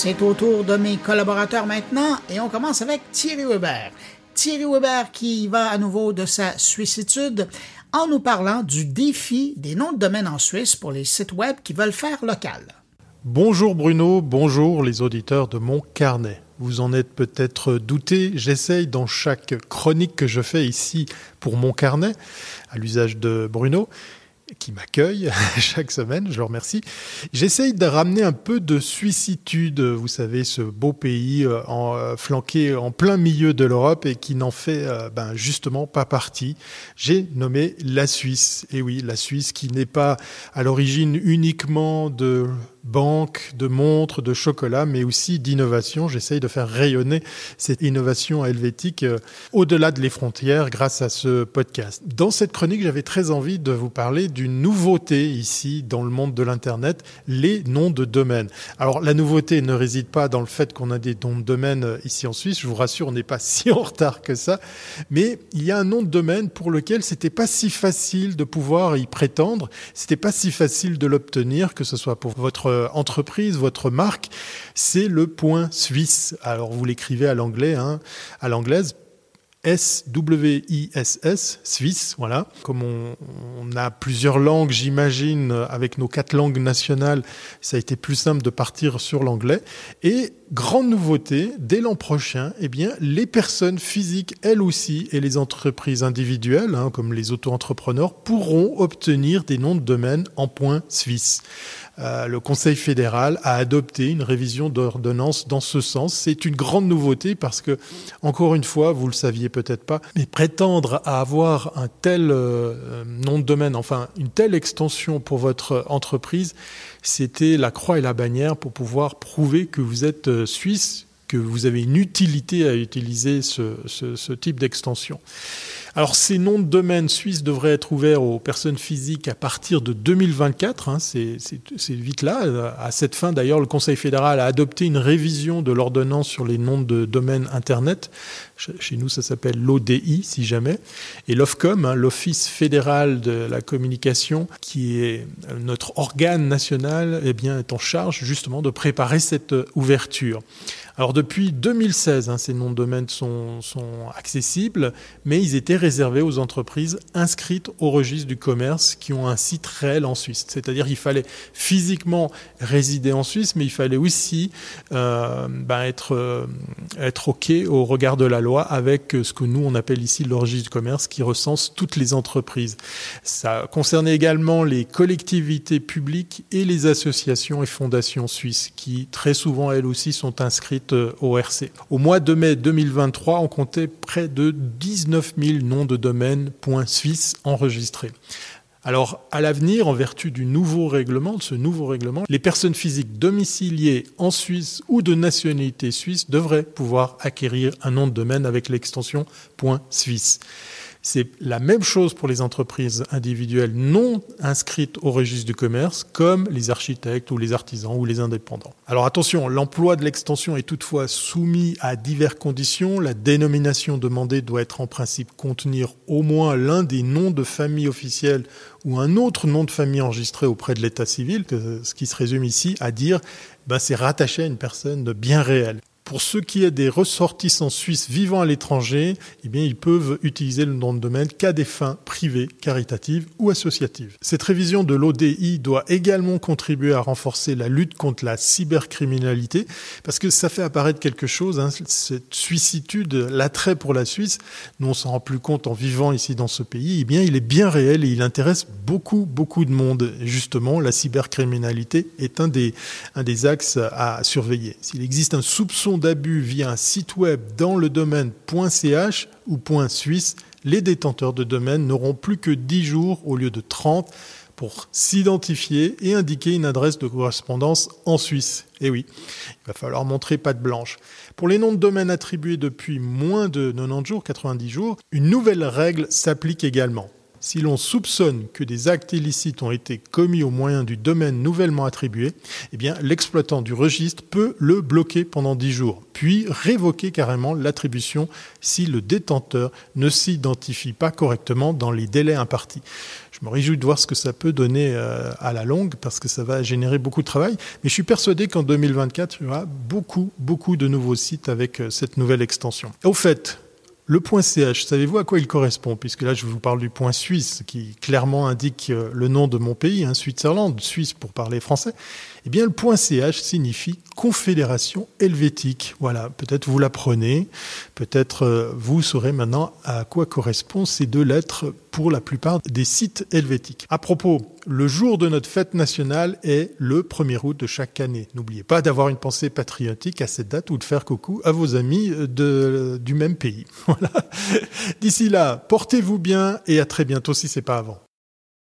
C'est au tour de mes collaborateurs maintenant et on commence avec Thierry Weber. Thierry Weber qui va à nouveau de sa suissitude en nous parlant du défi des noms de domaine en Suisse pour les sites web qui veulent faire local. Bonjour Bruno, bonjour les auditeurs de mon carnet. Vous en êtes peut-être douté, j'essaye dans chaque chronique que je fais ici pour mon carnet, à l'usage de Bruno, qui m'accueille chaque semaine, je le remercie. J'essaye de ramener un peu de suissitude, vous savez, ce beau pays euh, euh, flanqué en plein milieu de l'Europe et qui n'en fait euh, ben, justement pas partie. J'ai nommé la Suisse. Et oui, la Suisse qui n'est pas à l'origine uniquement de banque, de montres, de chocolat, mais aussi d'innovation. J'essaye de faire rayonner cette innovation helvétique au-delà de les frontières grâce à ce podcast. Dans cette chronique, j'avais très envie de vous parler d'une nouveauté ici dans le monde de l'Internet, les noms de domaine. Alors la nouveauté ne réside pas dans le fait qu'on a des noms de domaine euh, ici en Suisse, je vous rassure, on n'est pas si en retard que ça, mais il y a un nom de domaine pour lequel c'était pas si facile de pouvoir y prétendre, c'était pas si facile de l'obtenir, que ce soit pour votre euh, entreprise, votre marque, c'est le point suisse. Alors vous l'écrivez à l'anglais, hein, à l'anglaise, S-W-I-S-S, Suisse, voilà. Comme on, a plusieurs langues, j'imagine, avec nos quatre langues nationales, ça a été plus simple de partir sur l'anglais. Et grande nouveauté, dès l'an prochain, eh bien, les personnes physiques, elles aussi, et les entreprises individuelles, hein, comme les auto-entrepreneurs, pourront obtenir des noms de domaine en point suisse. Euh, le Conseil fédéral a adopté une révision d'ordonnance dans ce sens. C'est une grande nouveauté parce que, encore une fois, vous le saviez peut-être pas, mais prétendre à avoir un tel euh, nom de domaine, enfin une telle extension pour votre entreprise, c'était la croix et la bannière pour pouvoir prouver que vous êtes suisse, que vous avez une utilité à utiliser ce type d'extension. Alors ces noms de domaine suisses devraient être ouverts aux personnes physiques à partir de 2024. Hein, c'est vite là. À cette fin, d'ailleurs, le Conseil fédéral a adopté une révision de l'ordonnance sur les noms de domaine Internet. Chez nous, ça s'appelle l'ODI, si jamais. Et l'OFCOM, hein, l'Office fédéral de la communication, qui est notre organe national, eh est en charge justement de préparer cette ouverture. Alors depuis 2016, hein, ces noms de domaine sont, sont accessibles, mais ils étaient réservé aux entreprises inscrites au registre du commerce qui ont un site réel en Suisse. C'est-à-dire qu'il fallait physiquement résider en Suisse, mais il fallait aussi euh, ben être, euh, être OK au regard de la loi avec ce que nous, on appelle ici le registre du commerce qui recense toutes les entreprises. Ça concernait également les collectivités publiques et les associations et fondations suisses qui, très souvent, elles aussi, sont inscrites euh, au RC. Au mois de mai 2023, on comptait près de 19 000 noms de domaine .suisse enregistrés. Alors, à l'avenir, en vertu du nouveau règlement, ce nouveau règlement, les personnes physiques domiciliées en Suisse ou de nationalité suisse devraient pouvoir acquérir un nom de domaine avec l'extension .suisse. C'est la même chose pour les entreprises individuelles non inscrites au registre du commerce, comme les architectes ou les artisans ou les indépendants. Alors attention, l'emploi de l'extension est toutefois soumis à diverses conditions. La dénomination demandée doit être en principe contenir au moins l'un des noms de famille officiels ou un autre nom de famille enregistré auprès de l'état civil, ce qui se résume ici à dire ben, c'est rattaché à une personne bien réelle. Pour ceux qui est des ressortissants suisses vivant à l'étranger, eh ils peuvent utiliser le nom de domaine qu'à des fins privées, caritatives ou associatives. Cette révision de l'ODI doit également contribuer à renforcer la lutte contre la cybercriminalité, parce que ça fait apparaître quelque chose, hein, cette suissitude, l'attrait pour la Suisse, nous on s'en rend plus compte en vivant ici dans ce pays, eh bien, il est bien réel et il intéresse beaucoup, beaucoup de monde. justement, la cybercriminalité est un des axes à surveiller. S'il existe un soupçon d'abus via un site web dans le domaine .ch ou .suisse, les détenteurs de domaine n'auront plus que 10 jours au lieu de 30 pour s'identifier et indiquer une adresse de correspondance en Suisse. Eh oui, il va falloir montrer patte blanche. Pour les noms de domaine attribués depuis moins de 90 jours, 90 jours, une nouvelle règle s'applique également. Si l'on soupçonne que des actes illicites ont été commis au moyen du domaine nouvellement attribué, eh bien, l'exploitant du registre peut le bloquer pendant 10 jours, puis révoquer carrément l'attribution si le détenteur ne s'identifie pas correctement dans les délais impartis. je me réjouis de voir ce que ça peut donner euh, à la longue parce que ça va générer beaucoup de travail. Mais je suis persuadé qu'en 2024, il y aura beaucoup, beaucoup de nouveaux sites avec euh, cette nouvelle extension. Au fait, le point .ch, savez-vous à quoi il correspond? Puisque là, je vous parle du point suisse, qui clairement indique euh, le nom de mon pays, hein, Switzerland, Suisse pour parler français. Eh bien, le point .ch signifie Confédération helvétique. Voilà, peut-être vous l'apprenez, peut-être euh, vous saurez maintenant à quoi correspondent ces deux lettres pour la plupart des sites helvétiques. À propos, le jour de notre fête nationale est le 1er août de chaque année. N'oubliez pas d'avoir une pensée patriotique à cette date ou de faire coucou à vos amis euh, du même pays. Voilà. D'ici là, portez-vous bien et à très bientôt si c'est pas avant.